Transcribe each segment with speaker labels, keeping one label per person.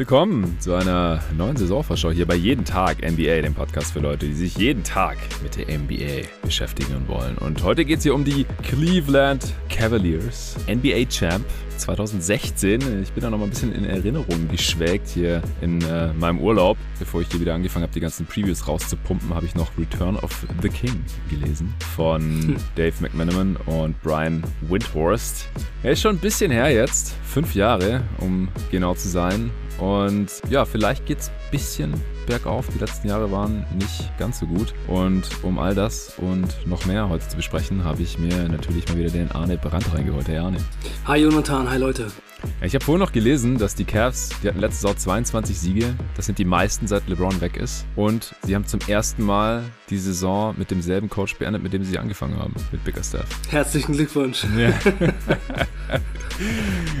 Speaker 1: Willkommen zu einer neuen Saisonvorschau hier bei Jeden Tag NBA, dem Podcast für Leute, die sich jeden Tag mit der NBA beschäftigen wollen. Und heute geht es hier um die Cleveland Cavaliers, NBA Champ 2016. Ich bin da noch mal ein bisschen in Erinnerung geschwelgt hier in äh, meinem Urlaub. Bevor ich hier wieder angefangen habe, die ganzen Previews rauszupumpen, habe ich noch Return of the King gelesen von Dave McManaman und Brian Windhorst. Er ist schon ein bisschen her jetzt, fünf Jahre, um genau zu sein. Und ja, vielleicht geht es ein bisschen bergauf. Die letzten Jahre waren nicht ganz so gut. Und um all das und noch mehr heute zu besprechen, habe ich mir natürlich mal wieder den Arne Brandt reingeholt. Hey Arne.
Speaker 2: Hi Jonathan, hi Leute.
Speaker 1: Ich habe vorhin noch gelesen, dass die Cavs, die hatten letzte Saison 22 Siege. Das sind die meisten, seit LeBron weg ist. Und sie haben zum ersten Mal die Saison mit demselben Coach beendet, mit dem sie angefangen haben, mit Bigger Staff.
Speaker 2: Herzlichen Glückwunsch. Ja.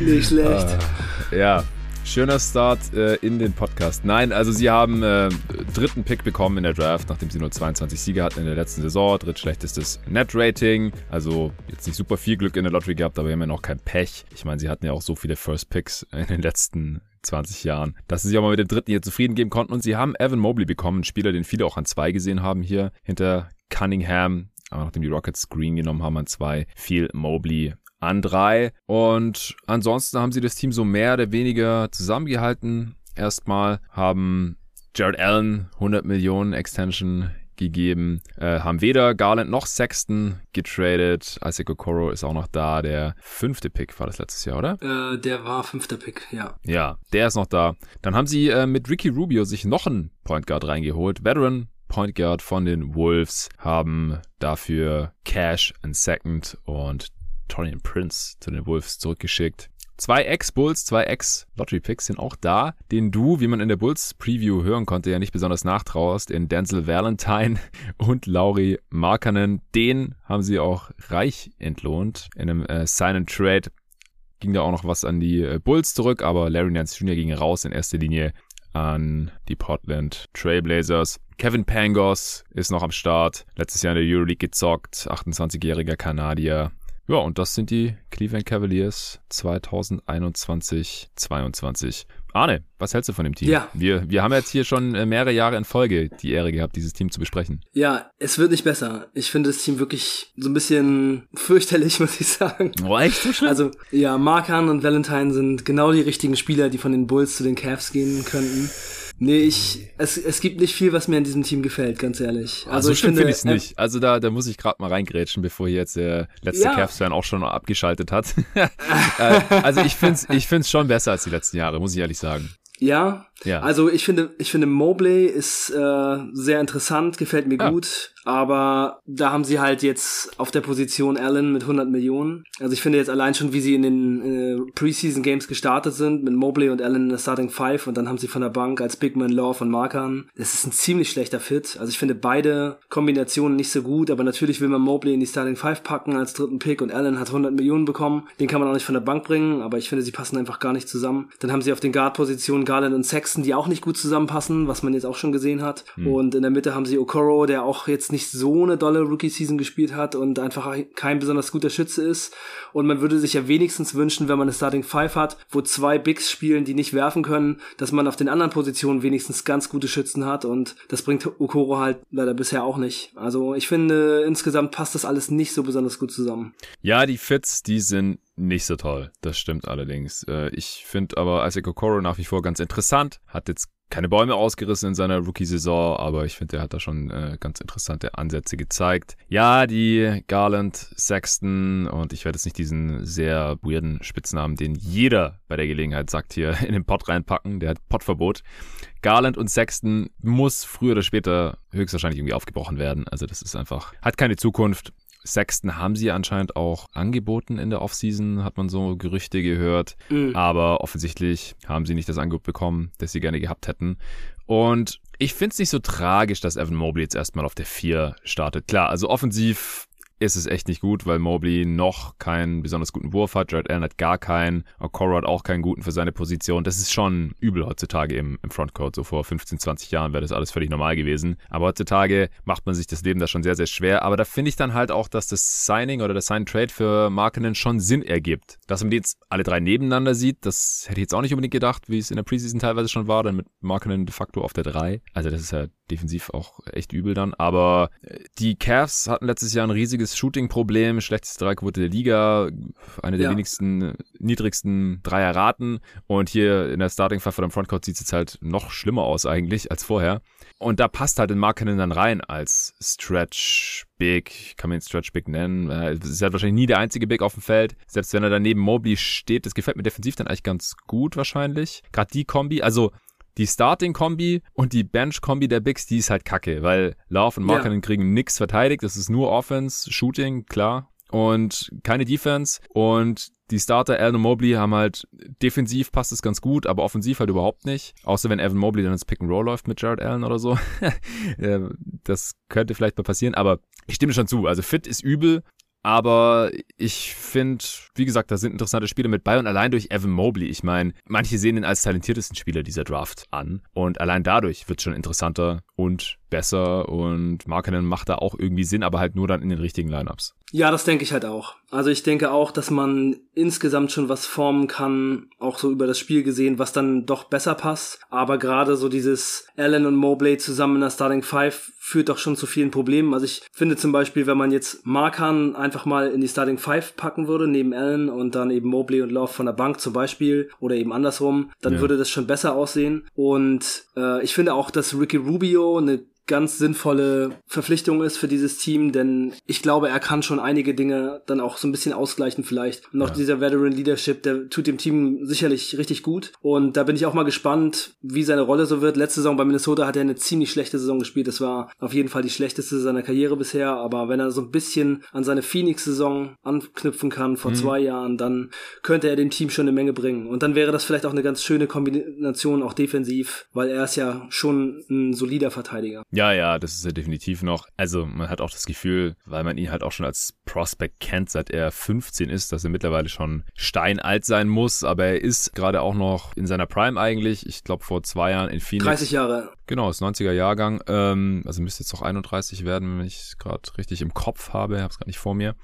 Speaker 2: Nicht schlecht.
Speaker 1: Ah, ja, Schöner Start äh, in den Podcast. Nein, also sie haben äh, dritten Pick bekommen in der Draft, nachdem sie nur 22 Siege hatten in der letzten Saison. Drittschlechtestes Net-Rating. Also jetzt nicht super viel Glück in der Lottery gehabt, aber wir haben ja noch kein Pech. Ich meine, sie hatten ja auch so viele First Picks in den letzten 20 Jahren, dass sie sich auch mal mit dem dritten hier zufrieden geben konnten. Und sie haben Evan Mobley bekommen, einen Spieler, den viele auch an zwei gesehen haben hier hinter Cunningham. Aber nachdem die Rockets Green genommen haben an zwei, fiel Mobley an drei. Und ansonsten haben sie das Team so mehr oder weniger zusammengehalten. Erstmal haben Jared Allen 100 Millionen Extension gegeben, äh, haben weder Garland noch Sexton getradet. Isaac Okoro ist auch noch da. Der fünfte Pick war das letztes Jahr, oder?
Speaker 2: Äh, der war fünfter Pick, ja.
Speaker 1: Ja, der ist noch da. Dann haben sie äh, mit Ricky Rubio sich noch einen Point Guard reingeholt. Veteran Point Guard von den Wolves haben dafür Cash and Second und Torian Prince zu den Wolves zurückgeschickt. Zwei Ex-Bulls, zwei Ex-Lottery-Picks sind auch da, den du, wie man in der Bulls-Preview hören konnte, ja nicht besonders nachtrauerst, in Denzel Valentine und Laurie Markanen. Den haben sie auch reich entlohnt. In einem äh, Sign-and-Trade ging da auch noch was an die äh, Bulls zurück, aber Larry Nance Jr. ging raus in erster Linie an die Portland Trailblazers. Kevin Pangos ist noch am Start. Letztes Jahr in der Euroleague gezockt. 28-jähriger Kanadier. Ja, und das sind die Cleveland Cavaliers 2021-22. Arne, was hältst du von dem Team? Ja. Wir, wir haben jetzt hier schon äh, mehrere Jahre in Folge die Ehre gehabt, dieses Team zu besprechen.
Speaker 2: Ja, es wird nicht besser. Ich finde das Team wirklich so ein bisschen fürchterlich, muss ich sagen.
Speaker 1: Oh, echt so schlimm?
Speaker 2: Also, ja, Markan und Valentine sind genau die richtigen Spieler, die von den Bulls zu den Cavs gehen könnten. Nee, ich, es, es gibt nicht viel, was mir an diesem Team gefällt, ganz ehrlich.
Speaker 1: Also, also ich finde find ich's nicht. Also da, da muss ich gerade mal reingrätschen, bevor hier jetzt der letzte ja. Cavs-Fan auch schon abgeschaltet hat. Äh, also ich finde es ich find's schon besser als die letzten Jahre, muss ich ehrlich sagen.
Speaker 2: Ja, ja. Also ich finde, ich finde Mobley ist äh, sehr interessant, gefällt mir ja. gut, aber da haben sie halt jetzt auf der Position Allen mit 100 Millionen. Also ich finde jetzt allein schon, wie sie in den äh, Preseason Games gestartet sind mit Mobley und Allen in der Starting Five und dann haben sie von der Bank als Big Man Law von Markern. Das ist ein ziemlich schlechter Fit. Also ich finde beide Kombinationen nicht so gut, aber natürlich will man Mobley in die Starting Five packen als dritten Pick und Allen hat 100 Millionen bekommen. Den kann man auch nicht von der Bank bringen, aber ich finde, sie passen einfach gar nicht zusammen. Dann haben sie auf den Guard-Positionen Garland und Sex Sexton, die auch nicht gut zusammenpassen, was man jetzt auch schon gesehen hat. Hm. Und in der Mitte haben sie Okoro, der auch jetzt nicht so eine dolle Rookie-Season gespielt hat und einfach kein besonders guter Schütze ist. Und man würde sich ja wenigstens wünschen, wenn man eine Starting Five hat, wo zwei Bigs spielen, die nicht werfen können, dass man auf den anderen Positionen wenigstens ganz gute Schützen hat. Und das bringt Okoro halt leider bisher auch nicht. Also ich finde, insgesamt passt das alles nicht so besonders gut zusammen.
Speaker 1: Ja, die Fits, die sind nicht so toll. Das stimmt allerdings. Äh, ich finde aber Isaac Okoro nach wie vor ganz interessant. Hat jetzt keine Bäume ausgerissen in seiner Rookie-Saison, aber ich finde, er hat da schon äh, ganz interessante Ansätze gezeigt. Ja, die Garland, Sexton und ich werde jetzt nicht diesen sehr weirden Spitznamen, den jeder bei der Gelegenheit sagt, hier in den Pott reinpacken. Der hat Pottverbot. Garland und Sexton muss früher oder später höchstwahrscheinlich irgendwie aufgebrochen werden. Also das ist einfach, hat keine Zukunft. Sexton haben sie anscheinend auch angeboten in der Offseason, hat man so Gerüchte gehört. Mhm. Aber offensichtlich haben sie nicht das Angebot bekommen, das sie gerne gehabt hätten. Und ich finde es nicht so tragisch, dass Evan Mobley jetzt erstmal auf der 4 startet. Klar, also offensiv ist es echt nicht gut, weil Mobley noch keinen besonders guten Wurf hat. Jared Allen hat gar keinen. Okoro hat auch keinen guten für seine Position. Das ist schon übel heutzutage im, im Frontcourt. So vor 15, 20 Jahren wäre das alles völlig normal gewesen. Aber heutzutage macht man sich das Leben da schon sehr, sehr schwer. Aber da finde ich dann halt auch, dass das Signing oder das Sign-Trade für Markenen schon Sinn ergibt. Dass man die jetzt alle drei nebeneinander sieht, das hätte ich jetzt auch nicht unbedingt gedacht, wie es in der Preseason teilweise schon war. Dann mit Markenen de facto auf der 3. Also das ist ja defensiv auch echt übel dann. Aber äh, die Cavs hatten letztes Jahr ein riesiges Shooting-Problem, schlechteste Dreiquote der Liga, eine der ja. wenigsten, niedrigsten Dreierraten. Und hier in der Starting Five oder im Frontcourt sieht es jetzt halt noch schlimmer aus eigentlich als vorher. Und da passt halt in Markinen dann rein als Stretch Big, kann man ihn Stretch Big nennen. Es ist halt wahrscheinlich nie der einzige Big auf dem Feld. Selbst wenn er daneben Mobley steht, das gefällt mir defensiv dann eigentlich ganz gut wahrscheinlich. Gerade die Kombi, also die Starting-Kombi und die Bench-Kombi der Bigs, die ist halt kacke, weil Love und Markkanen ja. kriegen nix verteidigt. Das ist nur Offense, Shooting, klar. Und keine Defense. Und die Starter Allen und Mobley haben halt defensiv passt es ganz gut, aber offensiv halt überhaupt nicht. Außer wenn Evan Mobley dann ins Pick and Roll läuft mit Jared Allen oder so. das könnte vielleicht mal passieren, aber ich stimme schon zu. Also fit ist übel, aber ich finde, wie gesagt, da sind interessante Spiele mit bei und allein durch Evan Mobley. Ich meine, manche sehen ihn als talentiertesten Spieler dieser Draft an und allein dadurch wird es schon interessanter und besser und Markenen macht da auch irgendwie Sinn, aber halt nur dann in den richtigen Lineups.
Speaker 2: Ja, das denke ich halt auch. Also ich denke auch, dass man insgesamt schon was formen kann, auch so über das Spiel gesehen, was dann doch besser passt. Aber gerade so dieses Allen und Mobley zusammen in der Starting Five führt doch schon zu vielen Problemen. Also ich finde zum Beispiel, wenn man jetzt Markan einfach mal in die Starting Five packen würde, neben Allen und dann eben Mobley und Love von der Bank zum Beispiel oder eben andersrum, dann ja. würde das schon besser aussehen. Und äh, ich finde auch, dass Ricky Rubio eine ganz sinnvolle Verpflichtung ist für dieses Team, denn ich glaube, er kann schon einige Dinge dann auch so ein bisschen ausgleichen vielleicht. Und auch ja. dieser Veteran Leadership, der tut dem Team sicherlich richtig gut. Und da bin ich auch mal gespannt, wie seine Rolle so wird. Letzte Saison bei Minnesota hat er eine ziemlich schlechte Saison gespielt. Das war auf jeden Fall die schlechteste seiner Karriere bisher. Aber wenn er so ein bisschen an seine Phoenix-Saison anknüpfen kann vor mhm. zwei Jahren, dann könnte er dem Team schon eine Menge bringen. Und dann wäre das vielleicht auch eine ganz schöne Kombination, auch defensiv, weil er ist ja schon ein solider Verteidiger.
Speaker 1: Ja, ja, das ist er definitiv noch. Also man hat auch das Gefühl, weil man ihn halt auch schon als Prospect kennt, seit er 15 ist, dass er mittlerweile schon steinalt sein muss. Aber er ist gerade auch noch in seiner Prime eigentlich. Ich glaube vor zwei Jahren in Phoenix.
Speaker 2: 30 Jahre.
Speaker 1: Genau, ist 90er Jahrgang. Ähm, also müsste jetzt auch 31 werden, wenn ich es gerade richtig im Kopf habe. Ich habe es gerade nicht vor mir.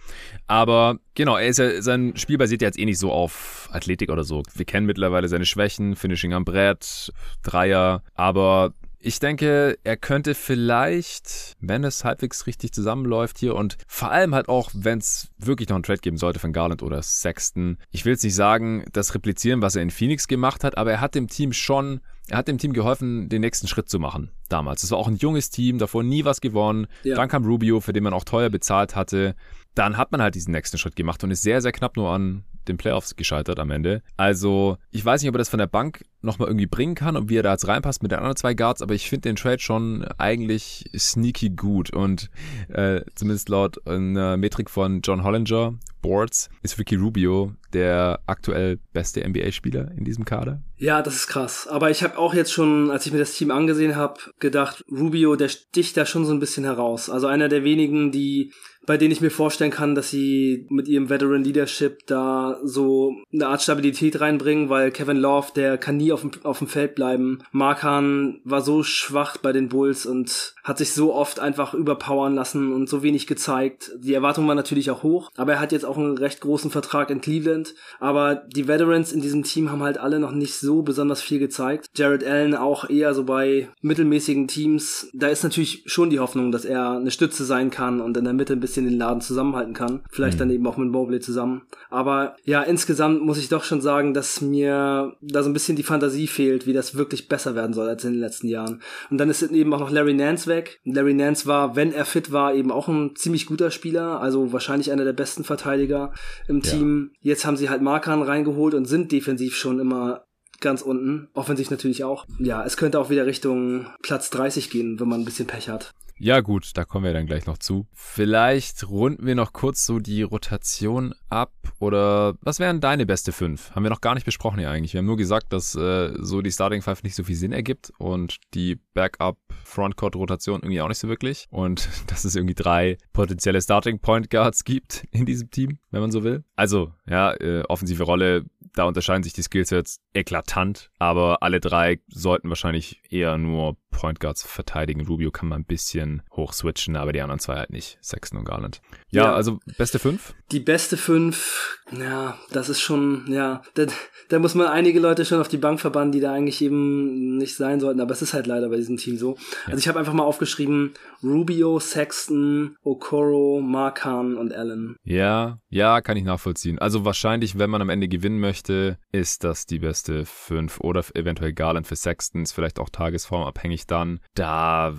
Speaker 1: Aber genau, er ist ja, sein Spiel basiert ja jetzt eh nicht so auf Athletik oder so. Wir kennen mittlerweile seine Schwächen, Finishing am Brett, Dreier. Aber ich denke, er könnte vielleicht, wenn es halbwegs richtig zusammenläuft hier und vor allem halt auch, wenn es wirklich noch einen Trade geben sollte von Garland oder Sexton. Ich will jetzt nicht sagen, das replizieren, was er in Phoenix gemacht hat, aber er hat dem Team schon, er hat dem Team geholfen, den nächsten Schritt zu machen damals. Es war auch ein junges Team, davor nie was gewonnen. Ja. Dann kam Rubio, für den man auch teuer bezahlt hatte. Dann hat man halt diesen nächsten Schritt gemacht und ist sehr, sehr knapp nur an den Playoffs gescheitert am Ende. Also, ich weiß nicht, ob er das von der Bank nochmal irgendwie bringen kann und wie er da jetzt reinpasst mit den anderen zwei Guards, aber ich finde den Trade schon eigentlich sneaky gut und äh, zumindest laut einer Metrik von John Hollinger Boards ist Ricky Rubio der aktuell beste NBA-Spieler in diesem Kader.
Speaker 2: Ja, das ist krass. Aber ich habe auch jetzt schon, als ich mir das Team angesehen habe, gedacht, Rubio, der sticht da schon so ein bisschen heraus. Also einer der wenigen, die bei denen ich mir vorstellen kann, dass sie mit ihrem Veteran Leadership da so eine Art Stabilität reinbringen, weil Kevin Love, der kann nie auf dem, auf dem Feld bleiben. Markan war so schwach bei den Bulls und hat sich so oft einfach überpowern lassen und so wenig gezeigt. Die Erwartung war natürlich auch hoch, aber er hat jetzt auch einen recht großen Vertrag in Cleveland. Aber die Veterans in diesem Team haben halt alle noch nicht so besonders viel gezeigt. Jared Allen auch eher so bei mittelmäßigen Teams. Da ist natürlich schon die Hoffnung, dass er eine Stütze sein kann und in der Mitte ein bisschen bisschen den Laden zusammenhalten kann. Vielleicht mhm. dann eben auch mit Mobley zusammen. Aber ja, insgesamt muss ich doch schon sagen, dass mir da so ein bisschen die Fantasie fehlt, wie das wirklich besser werden soll als in den letzten Jahren. Und dann ist eben auch noch Larry Nance weg. Larry Nance war, wenn er fit war, eben auch ein ziemlich guter Spieler, also wahrscheinlich einer der besten Verteidiger im Team. Ja. Jetzt haben sie halt Markan reingeholt und sind defensiv schon immer ganz unten. Offensiv natürlich auch. Ja, es könnte auch wieder Richtung Platz 30 gehen, wenn man ein bisschen Pech hat.
Speaker 1: Ja, gut, da kommen wir dann gleich noch zu. Vielleicht runden wir noch kurz so die Rotation ab oder was wären deine beste fünf? Haben wir noch gar nicht besprochen hier eigentlich. Wir haben nur gesagt, dass äh, so die Starting Five nicht so viel Sinn ergibt und die Backup Frontcourt Rotation irgendwie auch nicht so wirklich und dass es irgendwie drei potenzielle Starting Point Guards gibt in diesem Team, wenn man so will. Also, ja, äh, offensive Rolle da unterscheiden sich die Skillsets eklatant, aber alle drei sollten wahrscheinlich eher nur Point Guards verteidigen. Rubio kann man ein bisschen hoch switchen, aber die anderen zwei halt nicht. Sexton und Garland. Ja, ja. also beste fünf?
Speaker 2: Die beste fünf, ja, das ist schon, ja, da, da muss man einige Leute schon auf die Bank verbannen, die da eigentlich eben nicht sein sollten, aber es ist halt leider bei diesem Team so. Ja. Also ich habe einfach mal aufgeschrieben, Rubio, Sexton, Okoro, Markan und Allen.
Speaker 1: Ja, ja, kann ich nachvollziehen. Also wahrscheinlich, wenn man am Ende gewinnen möchte, ist das die beste fünf oder eventuell Garland für Sexton, ist vielleicht auch tagesformabhängig dann. Da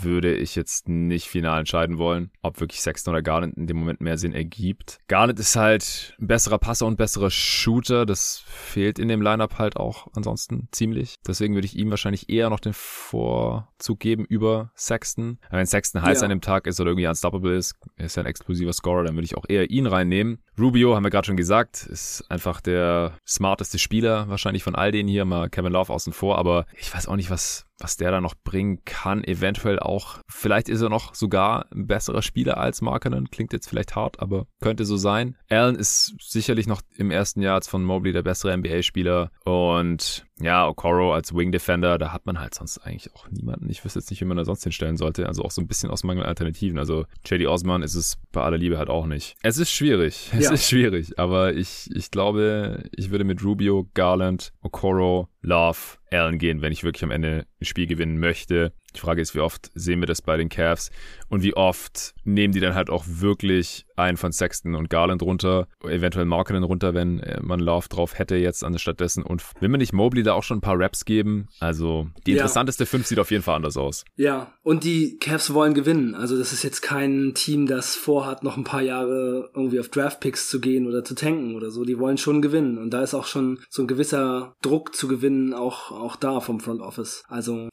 Speaker 1: würde ich jetzt nicht final entscheiden wollen, ob wirklich Sexton oder Garland in dem Moment mehr Sinn ergibt. Garland ist halt ein besserer Passer und besserer Shooter. Das fehlt in dem Lineup halt auch ansonsten ziemlich. Deswegen würde ich ihm wahrscheinlich eher noch den Vorzug geben über Sexton. Wenn Sexton heiß ja. an dem Tag ist oder irgendwie unstoppable ist, ist ja ein explosiver Scorer, dann würde ich auch eher ihn reinnehmen. Rubio, haben wir gerade schon gesagt, ist einfach der smarteste Spieler wahrscheinlich von all denen hier, mal Kevin Love außen vor, aber ich weiß auch nicht, was was der da noch bringen kann. Eventuell auch, vielleicht ist er noch sogar ein besserer Spieler als Markenen. Klingt jetzt vielleicht hart, aber könnte so sein. Allen ist sicherlich noch im ersten Jahr von Mobley der bessere NBA-Spieler. Und ja, Okoro als Wing Defender, da hat man halt sonst eigentlich auch niemanden. Ich wüsste jetzt nicht, wie man da sonst hinstellen sollte. Also auch so ein bisschen aus Mangel Alternativen. Also JD Osman ist es bei aller Liebe halt auch nicht. Es ist schwierig. Es ja. ist schwierig. Aber ich, ich glaube, ich würde mit Rubio, Garland, Okoro, Love, Allen gehen, wenn ich wirklich am Ende ein Spiel gewinnen möchte. Die Frage ist, wie oft sehen wir das bei den Cavs und wie oft nehmen die dann halt auch wirklich einen von Sexton und Garland runter, eventuell Markenen runter, wenn äh, man Lauf drauf hätte jetzt anstattdessen und will man nicht Mobley da auch schon ein paar Raps geben? Also die ja. interessanteste 5 sieht auf jeden Fall anders aus.
Speaker 2: Ja, und die Cavs wollen gewinnen. Also das ist jetzt kein Team, das vorhat, noch ein paar Jahre irgendwie auf Draftpicks zu gehen oder zu tanken oder so. Die wollen schon gewinnen und da ist auch schon so ein gewisser Druck zu gewinnen auch, auch da vom Front Office. Also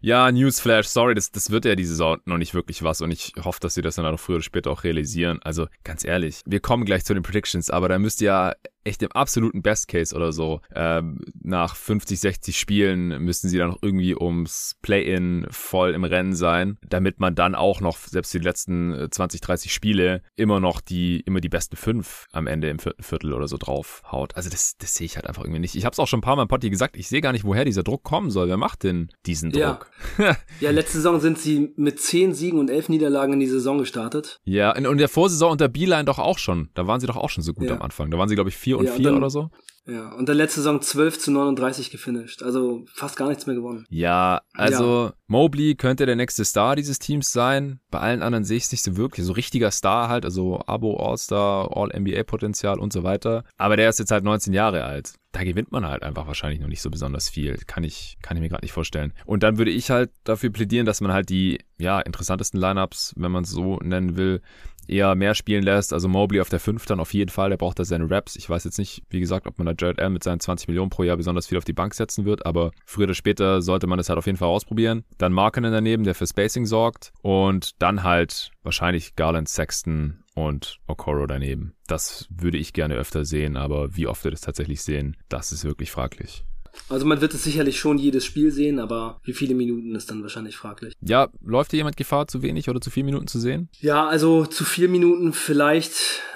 Speaker 1: ja, Newsflash, sorry, das, das wird ja diese Saison noch nicht wirklich was und ich hoffe, dass sie das dann auch früher oder später auch realisieren. Also ganz ehrlich, wir kommen gleich zu den Predictions, aber da müsst ihr ja echt im absoluten Best Case oder so, ähm, nach 50, 60 Spielen müssten sie dann noch irgendwie ums Play-In voll im Rennen sein, damit man dann auch noch, selbst die letzten 20, äh, 30 Spiele, immer noch die, immer die besten fünf am Ende im vierten Viertel oder so drauf haut. Also das, das sehe ich halt einfach irgendwie nicht. Ich habe es auch schon ein paar Mal im Potti gesagt, ich sehe gar nicht, woher dieser Druck kommen soll. Wer macht denn diesen Druck?
Speaker 2: Ja, ja letzte Saison sind sie mit 10 Siegen und 11 Niederlagen in die Saison gestartet.
Speaker 1: Ja, und in der Vorsaison unter Beeline doch auch schon. Da waren sie doch auch schon so gut ja. am Anfang. Da waren sie, glaube ich, 4 und 4 ja, oder so.
Speaker 2: Ja, und dann letzte Saison 12 zu 39 gefinisht. Also fast gar nichts mehr gewonnen.
Speaker 1: Ja, also ja. Mobley könnte der nächste Star dieses Teams sein. Bei allen anderen sehe ich es nicht so wirklich. So richtiger Star halt, also Abo, All-Star, All-NBA-Potenzial und so weiter. Aber der ist jetzt halt 19 Jahre alt. Da gewinnt man halt einfach wahrscheinlich noch nicht so besonders viel. Kann ich, kann ich mir gerade nicht vorstellen. Und dann würde ich halt dafür plädieren, dass man halt die, ja, interessantesten Lineups, wenn man es so nennen will, eher mehr spielen lässt. Also Mobley auf der 5 dann auf jeden Fall, der braucht da seine Raps. Ich weiß jetzt nicht, wie gesagt, ob man da Jared Allen mit seinen 20 Millionen pro Jahr besonders viel auf die Bank setzen wird, aber früher oder später sollte man es halt auf jeden Fall ausprobieren. Dann Markenen daneben, der für Spacing sorgt und dann halt wahrscheinlich Garland, Sexton und Okoro daneben. Das würde ich gerne öfter sehen, aber wie oft wir das tatsächlich sehen, das ist wirklich fraglich.
Speaker 2: Also man wird es sicherlich schon jedes Spiel sehen, aber wie viele Minuten ist dann wahrscheinlich fraglich.
Speaker 1: Ja, läuft hier jemand Gefahr, zu wenig oder zu viele Minuten zu sehen?
Speaker 2: Ja, also zu vier Minuten vielleicht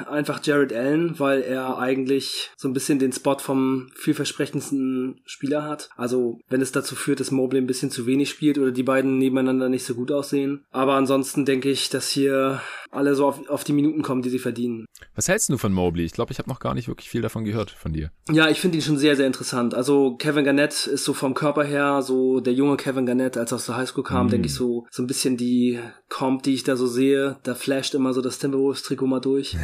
Speaker 2: einfach Jared Allen, weil er eigentlich so ein bisschen den Spot vom vielversprechendsten Spieler hat. Also wenn es dazu führt, dass Mobley ein bisschen zu wenig spielt oder die beiden nebeneinander nicht so gut aussehen. Aber ansonsten denke ich, dass hier alle so auf, auf die Minuten kommen, die sie verdienen.
Speaker 1: Was hältst du von Mobley? Ich glaube, ich habe noch gar nicht wirklich viel davon gehört von dir.
Speaker 2: Ja, ich finde ihn schon sehr, sehr interessant. Also Kevin Garnett ist so vom Körper her so der junge Kevin Garnett, als er aus der Highschool kam, mm. denke ich so so ein bisschen die Comp, die ich da so sehe. Da flasht immer so das Timberwolves-Trikot mal durch.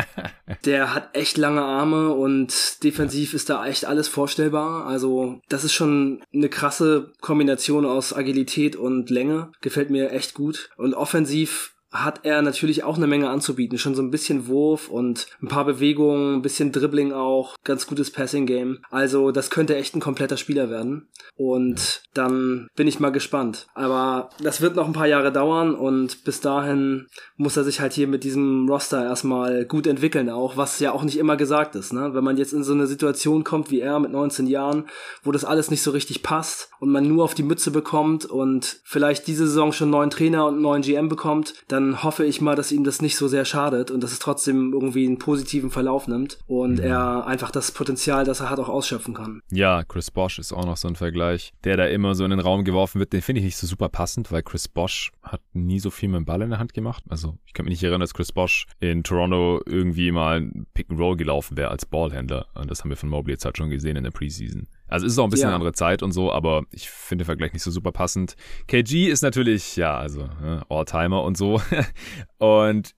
Speaker 2: der hat echt lange Arme und defensiv ist da echt alles vorstellbar. Also das ist schon eine krasse Kombination aus Agilität und Länge. Gefällt mir echt gut. Und offensiv hat er natürlich auch eine Menge anzubieten. Schon so ein bisschen Wurf und ein paar Bewegungen, ein bisschen Dribbling auch, ganz gutes Passing-Game. Also das könnte echt ein kompletter Spieler werden. Und dann bin ich mal gespannt. Aber das wird noch ein paar Jahre dauern und bis dahin muss er sich halt hier mit diesem Roster erstmal gut entwickeln auch, was ja auch nicht immer gesagt ist. Ne? Wenn man jetzt in so eine Situation kommt wie er mit 19 Jahren, wo das alles nicht so richtig passt und man nur auf die Mütze bekommt und vielleicht diese Saison schon einen neuen Trainer und einen neuen GM bekommt, dann hoffe ich mal, dass ihm das nicht so sehr schadet und dass es trotzdem irgendwie einen positiven Verlauf nimmt und mhm. er einfach das Potenzial, das er hat, auch ausschöpfen kann.
Speaker 1: Ja, Chris Bosch ist auch noch so ein Vergleich, der da immer so in den Raum geworfen wird. Den finde ich nicht so super passend, weil Chris Bosch hat nie so viel mit dem Ball in der Hand gemacht. Also ich kann mich nicht erinnern, dass Chris Bosch in Toronto irgendwie mal ein Pick and Roll gelaufen wäre als Ballhändler. Und das haben wir von Mobley jetzt halt schon gesehen in der Preseason. Also es ist auch ein bisschen ja. eine andere Zeit und so, aber ich finde den Vergleich nicht so super passend. KG ist natürlich, ja, also ne, All-Timer und so. und